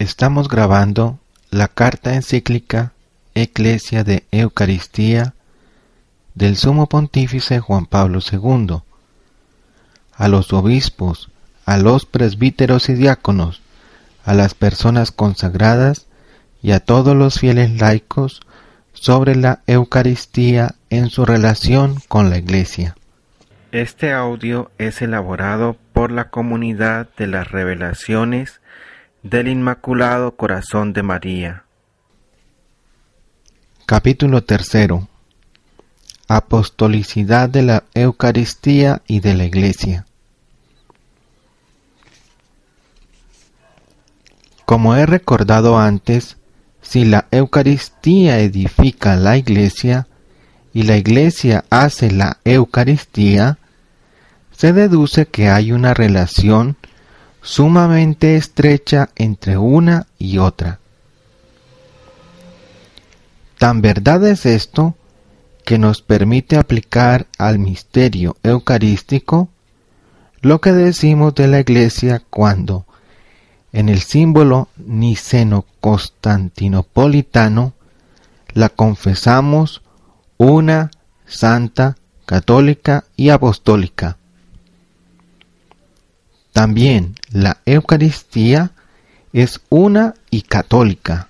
Estamos grabando la carta encíclica Eclesia de Eucaristía del Sumo Pontífice Juan Pablo II a los obispos, a los presbíteros y diáconos, a las personas consagradas y a todos los fieles laicos sobre la Eucaristía en su relación con la Iglesia. Este audio es elaborado por la comunidad de las revelaciones del Inmaculado Corazón de María. Capítulo tercero. Apostolicidad de la Eucaristía y de la Iglesia. Como he recordado antes, si la Eucaristía edifica la Iglesia y la Iglesia hace la Eucaristía, se deduce que hay una relación sumamente estrecha entre una y otra. Tan verdad es esto que nos permite aplicar al misterio eucarístico lo que decimos de la Iglesia cuando en el símbolo niceno-constantinopolitano la confesamos una, santa, católica y apostólica. También la Eucaristía es una y católica.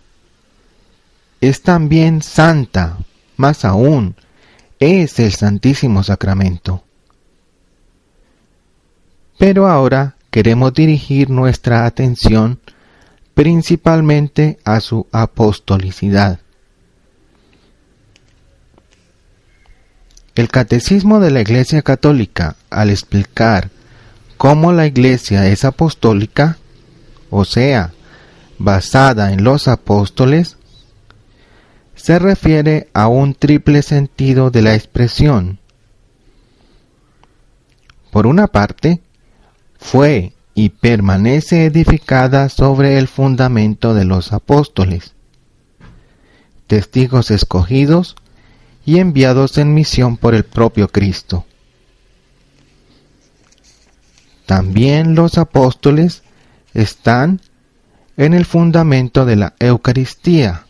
Es también santa, más aún, es el Santísimo Sacramento. Pero ahora queremos dirigir nuestra atención principalmente a su apostolicidad. El Catecismo de la Iglesia Católica, al explicar cómo la Iglesia es apostólica, o sea, basada en los apóstoles, se refiere a un triple sentido de la expresión. Por una parte, fue y permanece edificada sobre el fundamento de los apóstoles, testigos escogidos y enviados en misión por el propio Cristo. También los apóstoles están en el fundamento de la Eucaristía,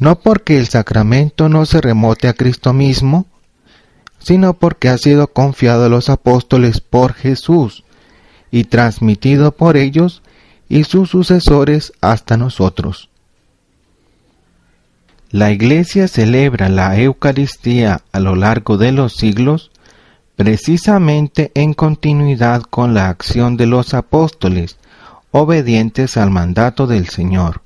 no porque el sacramento no se remote a Cristo mismo, sino porque ha sido confiado a los apóstoles por Jesús y transmitido por ellos y sus sucesores hasta nosotros. La Iglesia celebra la Eucaristía a lo largo de los siglos precisamente en continuidad con la acción de los apóstoles, obedientes al mandato del Señor.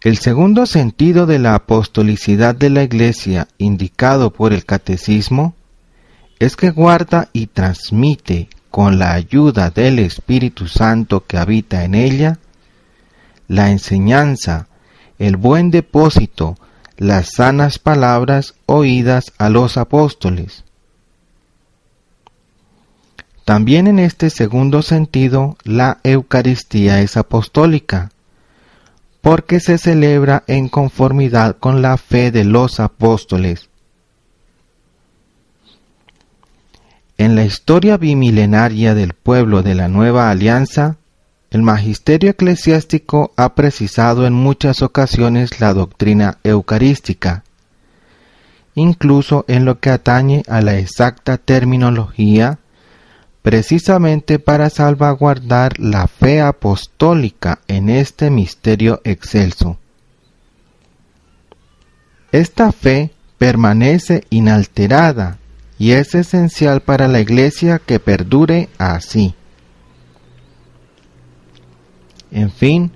El segundo sentido de la apostolicidad de la Iglesia indicado por el Catecismo es que guarda y transmite con la ayuda del Espíritu Santo que habita en ella la enseñanza, el buen depósito, las sanas palabras oídas a los apóstoles. También en este segundo sentido la Eucaristía es apostólica, porque se celebra en conformidad con la fe de los apóstoles. En la historia bimilenaria del pueblo de la Nueva Alianza, el magisterio eclesiástico ha precisado en muchas ocasiones la doctrina eucarística, incluso en lo que atañe a la exacta terminología precisamente para salvaguardar la fe apostólica en este misterio excelso. Esta fe permanece inalterada y es esencial para la Iglesia que perdure así. En fin,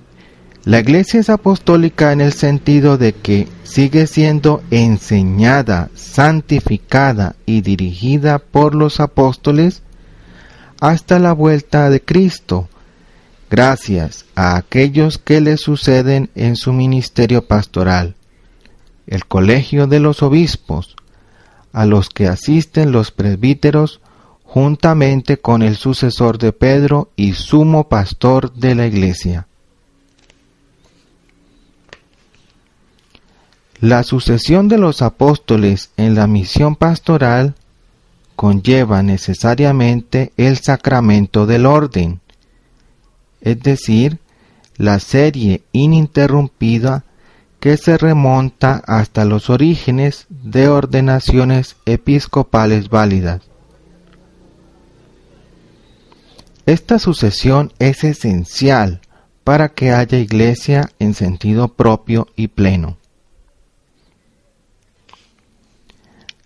La iglesia es apostólica en el sentido de que sigue siendo enseñada, santificada y dirigida por los apóstoles hasta la vuelta de Cristo, gracias a aquellos que le suceden en su ministerio pastoral, el colegio de los obispos, a los que asisten los presbíteros juntamente con el sucesor de Pedro y sumo pastor de la iglesia. La sucesión de los apóstoles en la misión pastoral conlleva necesariamente el sacramento del orden, es decir, la serie ininterrumpida que se remonta hasta los orígenes de ordenaciones episcopales válidas. Esta sucesión es esencial para que haya iglesia en sentido propio y pleno.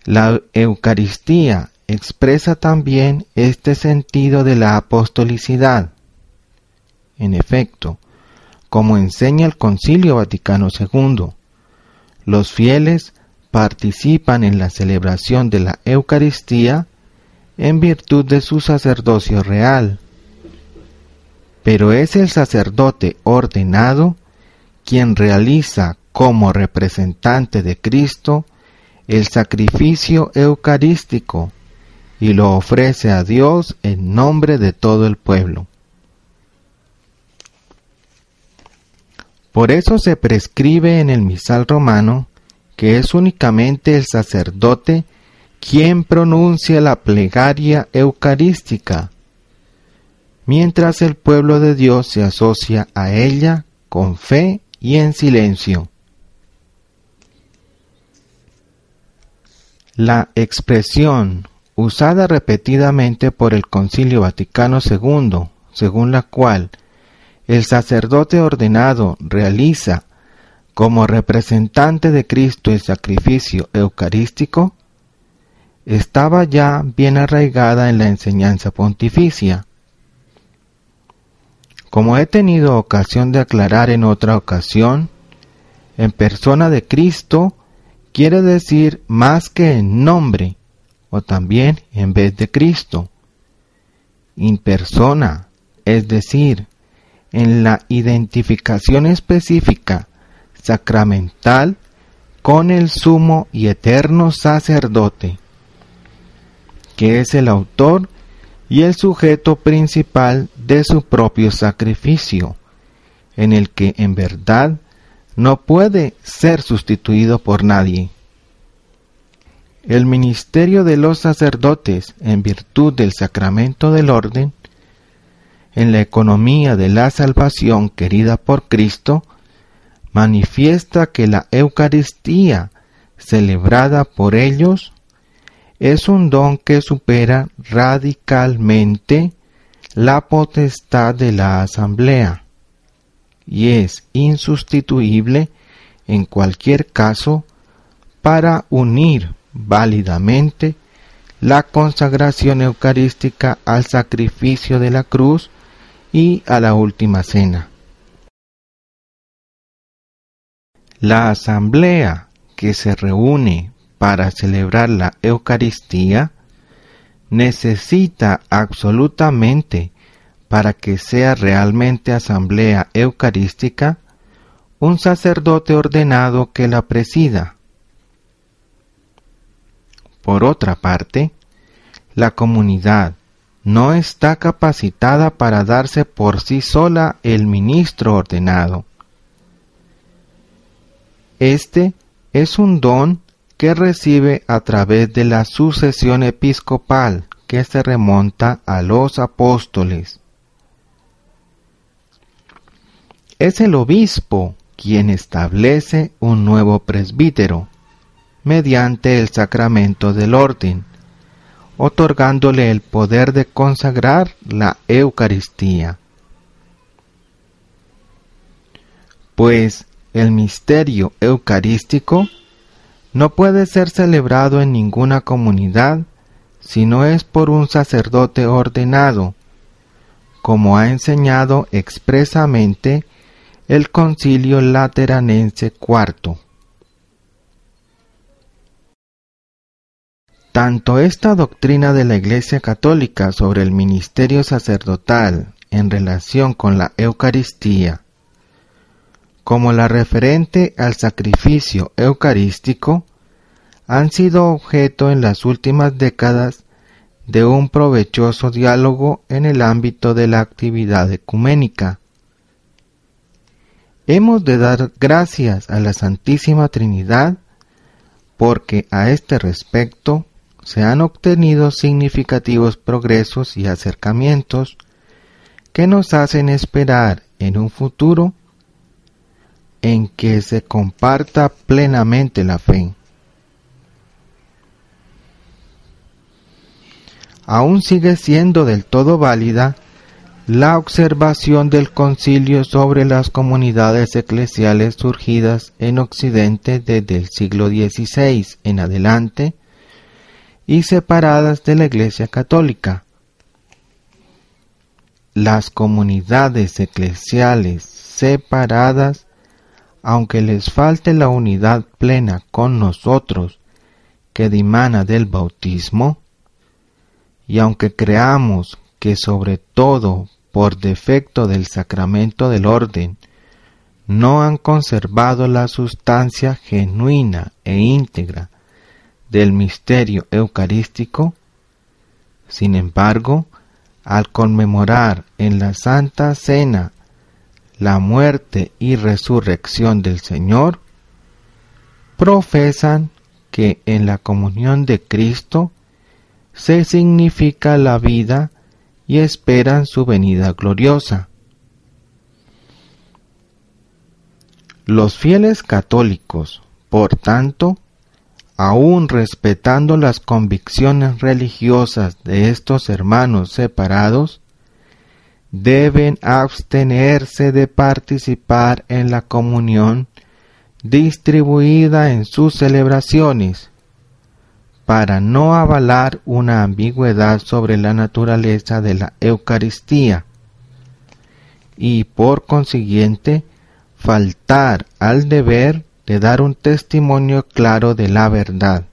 La Eucaristía expresa también este sentido de la apostolicidad. En efecto, como enseña el Concilio Vaticano II, los fieles participan en la celebración de la Eucaristía en virtud de su sacerdocio real. Pero es el sacerdote ordenado quien realiza como representante de Cristo el sacrificio eucarístico y lo ofrece a Dios en nombre de todo el pueblo. Por eso se prescribe en el misal romano que es únicamente el sacerdote quien pronuncia la plegaria eucarística, mientras el pueblo de Dios se asocia a ella con fe y en silencio. La expresión usada repetidamente por el Concilio Vaticano II, según la cual el sacerdote ordenado realiza como representante de Cristo el sacrificio eucarístico, estaba ya bien arraigada en la enseñanza pontificia. Como he tenido ocasión de aclarar en otra ocasión, en persona de Cristo quiere decir más que en nombre o también en vez de Cristo. In persona, es decir, en la identificación específica sacramental con el sumo y eterno sacerdote, que es el autor y el sujeto principal de su propio sacrificio, en el que en verdad no puede ser sustituido por nadie. El ministerio de los sacerdotes en virtud del sacramento del orden, en la economía de la salvación querida por Cristo, manifiesta que la Eucaristía celebrada por ellos es un don que supera radicalmente la potestad de la asamblea y es insustituible en cualquier caso para unir válidamente la consagración eucarística al sacrificio de la cruz y a la última cena. La asamblea que se reúne para celebrar la Eucaristía necesita absolutamente para que sea realmente asamblea eucarística, un sacerdote ordenado que la presida. Por otra parte, la comunidad no está capacitada para darse por sí sola el ministro ordenado. Este es un don que recibe a través de la sucesión episcopal que se remonta a los apóstoles. Es el obispo quien establece un nuevo presbítero mediante el sacramento del orden, otorgándole el poder de consagrar la Eucaristía. Pues el misterio eucarístico no puede ser celebrado en ninguna comunidad si no es por un sacerdote ordenado, como ha enseñado expresamente el Concilio Lateranense IV. Tanto esta doctrina de la Iglesia Católica sobre el ministerio sacerdotal en relación con la Eucaristía, como la referente al sacrificio eucarístico, han sido objeto en las últimas décadas de un provechoso diálogo en el ámbito de la actividad ecuménica. Hemos de dar gracias a la Santísima Trinidad porque a este respecto se han obtenido significativos progresos y acercamientos que nos hacen esperar en un futuro en que se comparta plenamente la fe. Aún sigue siendo del todo válida la observación del concilio sobre las comunidades eclesiales surgidas en Occidente desde el siglo XVI en adelante, y separadas de la Iglesia Católica. Las comunidades eclesiales separadas, aunque les falte la unidad plena con nosotros que dimana del bautismo, y aunque creamos que sobre todo por defecto del sacramento del orden, no han conservado la sustancia genuina e íntegra del misterio eucarístico, sin embargo, al conmemorar en la Santa Cena la muerte y resurrección del Señor, profesan que en la comunión de Cristo se significa la vida y esperan su venida gloriosa. Los fieles católicos, por tanto, aun respetando las convicciones religiosas de estos hermanos separados, deben abstenerse de participar en la comunión distribuida en sus celebraciones, para no avalar una ambigüedad sobre la naturaleza de la Eucaristía y por consiguiente faltar al deber de dar un testimonio claro de la verdad.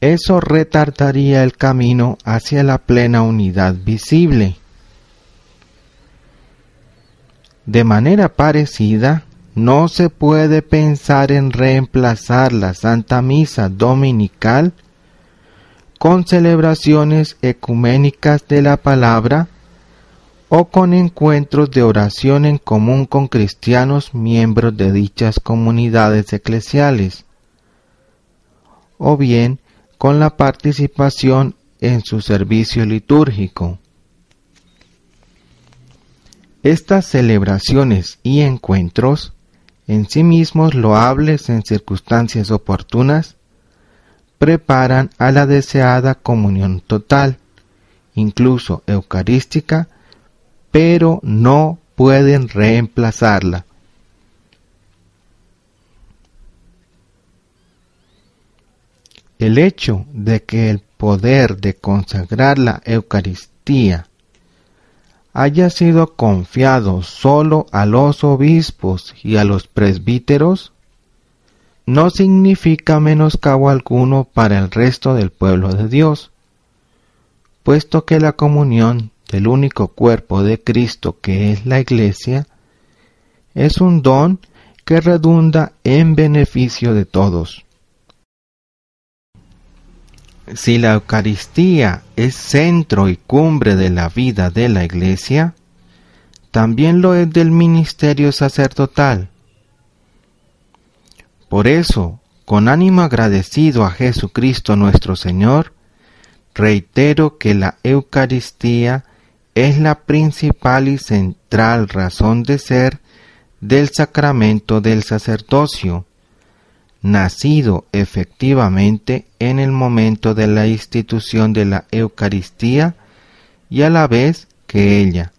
Eso retardaría el camino hacia la plena unidad visible. De manera parecida, no se puede pensar en reemplazar la Santa Misa Dominical con celebraciones ecuménicas de la palabra o con encuentros de oración en común con cristianos miembros de dichas comunidades eclesiales, o bien con la participación en su servicio litúrgico. Estas celebraciones y encuentros, en sí mismos loables en circunstancias oportunas, preparan a la deseada comunión total, incluso eucarística, pero no pueden reemplazarla. El hecho de que el poder de consagrar la Eucaristía haya sido confiado solo a los obispos y a los presbíteros no significa menoscabo alguno para el resto del pueblo de Dios, puesto que la comunión del único cuerpo de Cristo que es la Iglesia, es un don que redunda en beneficio de todos. Si la Eucaristía es centro y cumbre de la vida de la Iglesia, también lo es del ministerio sacerdotal. Por eso, con ánimo agradecido a Jesucristo nuestro Señor, reitero que la Eucaristía es la principal y central razón de ser del sacramento del sacerdocio, nacido efectivamente en el momento de la institución de la Eucaristía y a la vez que ella.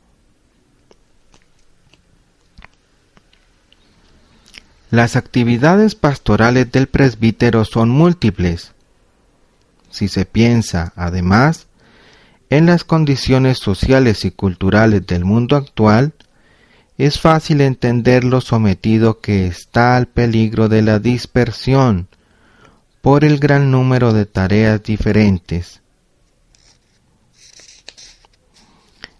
Las actividades pastorales del presbítero son múltiples. Si se piensa, además, En las condiciones sociales y culturales del mundo actual, es fácil entender lo sometido que está al peligro de la dispersión por el gran número de tareas diferentes.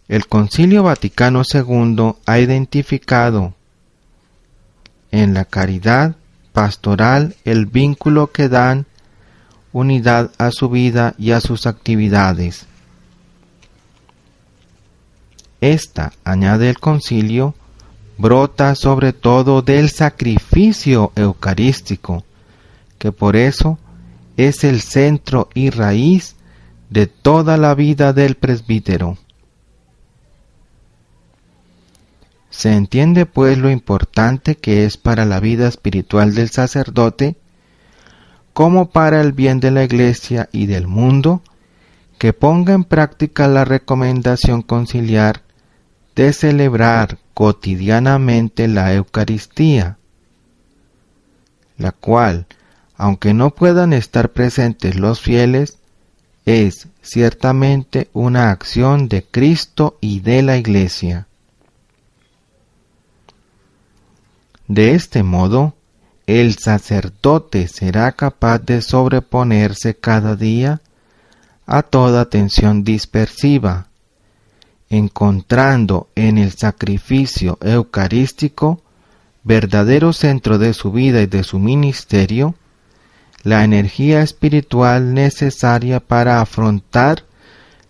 El Concilio Vaticano II ha identificado en la caridad pastoral el vínculo que dan unidad a su vida y a sus actividades. Esta, añade el concilio, brota sobre todo del sacrificio eucarístico, que por eso es el centro y raíz de toda la vida del presbítero. Se entiende pues lo importante que es para la vida espiritual del sacerdote, como para el bien de la Iglesia y del mundo, que ponga en práctica la recomendación conciliar de celebrar cotidianamente la Eucaristía, la cual, aunque no puedan estar presentes los fieles, es ciertamente una acción de Cristo y de la Iglesia. De este modo, el sacerdote será capaz de sobreponerse cada día a toda tensión dispersiva, encontrando en el sacrificio eucarístico, verdadero centro de su vida y de su ministerio, la energía espiritual necesaria para afrontar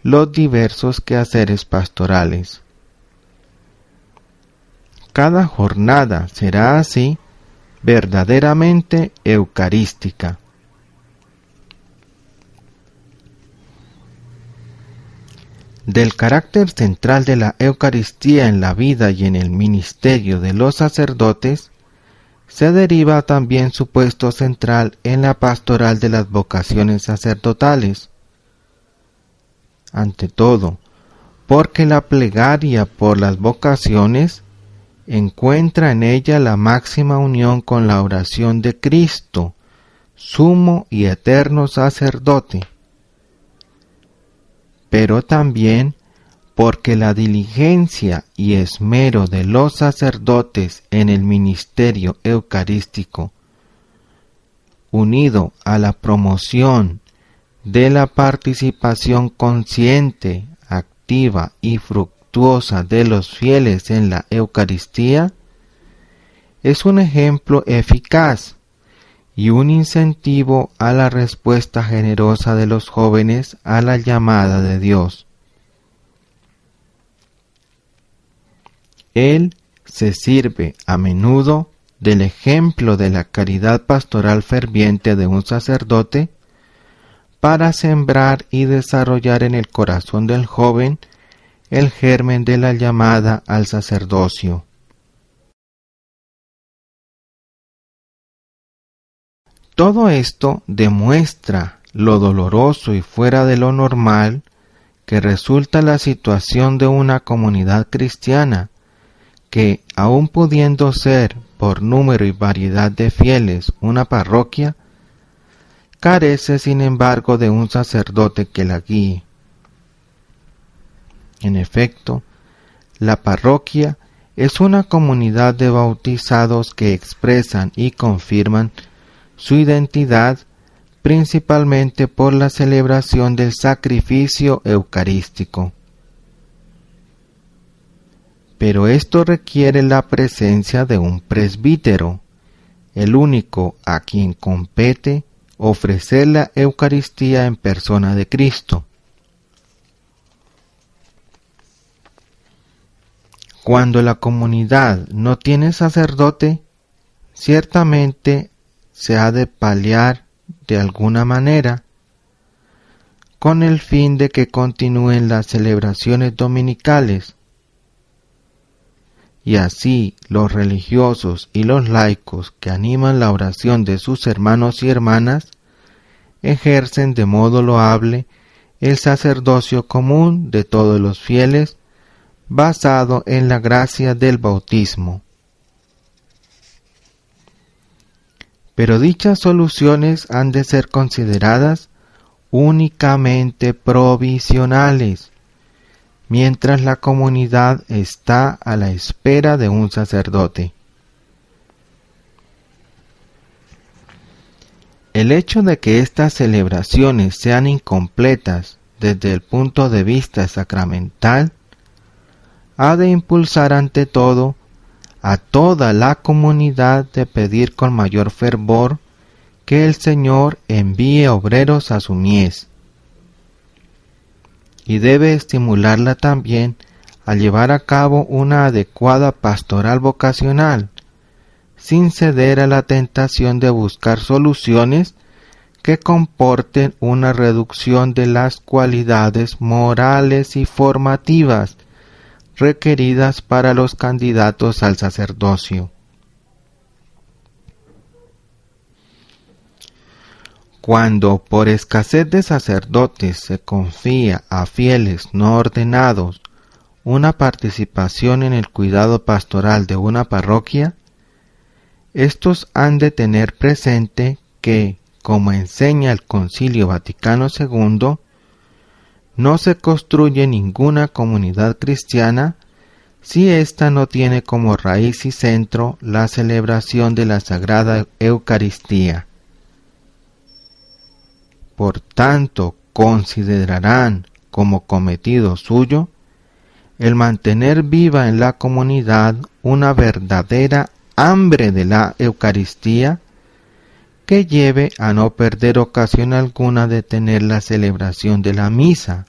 los diversos quehaceres pastorales. Cada jornada será así verdaderamente eucarística. Del carácter central de la Eucaristía en la vida y en el ministerio de los sacerdotes, se deriva también su puesto central en la pastoral de las vocaciones sacerdotales. Ante todo, porque la plegaria por las vocaciones encuentra en ella la máxima unión con la oración de Cristo, sumo y eterno sacerdote, pero también porque la diligencia y esmero de los sacerdotes en el ministerio eucarístico, unido a la promoción de la participación consciente, activa y fructífera, de los fieles en la Eucaristía es un ejemplo eficaz y un incentivo a la respuesta generosa de los jóvenes a la llamada de Dios. Él se sirve a menudo del ejemplo de la caridad pastoral ferviente de un sacerdote para sembrar y desarrollar en el corazón del joven el germen de la llamada al sacerdocio. Todo esto demuestra lo doloroso y fuera de lo normal que resulta la situación de una comunidad cristiana que, aun pudiendo ser por número y variedad de fieles una parroquia, carece sin embargo de un sacerdote que la guíe. En efecto, la parroquia es una comunidad de bautizados que expresan y confirman su identidad principalmente por la celebración del sacrificio eucarístico. Pero esto requiere la presencia de un presbítero, el único a quien compete ofrecer la Eucaristía en persona de Cristo. Cuando la comunidad no tiene sacerdote, ciertamente se ha de paliar de alguna manera con el fin de que continúen las celebraciones dominicales y así los religiosos y los laicos que animan la oración de sus hermanos y hermanas ejercen de modo loable el sacerdocio común de todos los fieles basado en la gracia del bautismo. Pero dichas soluciones han de ser consideradas únicamente provisionales, mientras la comunidad está a la espera de un sacerdote. El hecho de que estas celebraciones sean incompletas desde el punto de vista sacramental ha de impulsar ante todo a toda la comunidad de pedir con mayor fervor que el Señor envíe obreros a su mies. Y debe estimularla también a llevar a cabo una adecuada pastoral vocacional, sin ceder a la tentación de buscar soluciones que comporten una reducción de las cualidades morales y formativas requeridas para los candidatos al sacerdocio. Cuando por escasez de sacerdotes se confía a fieles no ordenados una participación en el cuidado pastoral de una parroquia, estos han de tener presente que, como enseña el Concilio Vaticano II, no se construye ninguna comunidad cristiana si ésta no tiene como raíz y centro la celebración de la Sagrada Eucaristía. Por tanto, considerarán como cometido suyo el mantener viva en la comunidad una verdadera hambre de la Eucaristía que lleve a no perder ocasión alguna de tener la celebración de la misa,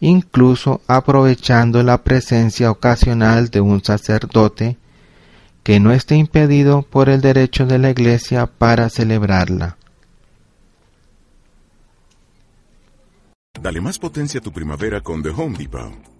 incluso aprovechando la presencia ocasional de un sacerdote que no esté impedido por el derecho de la Iglesia para celebrarla. Dale más potencia a tu primavera con The Home Depot.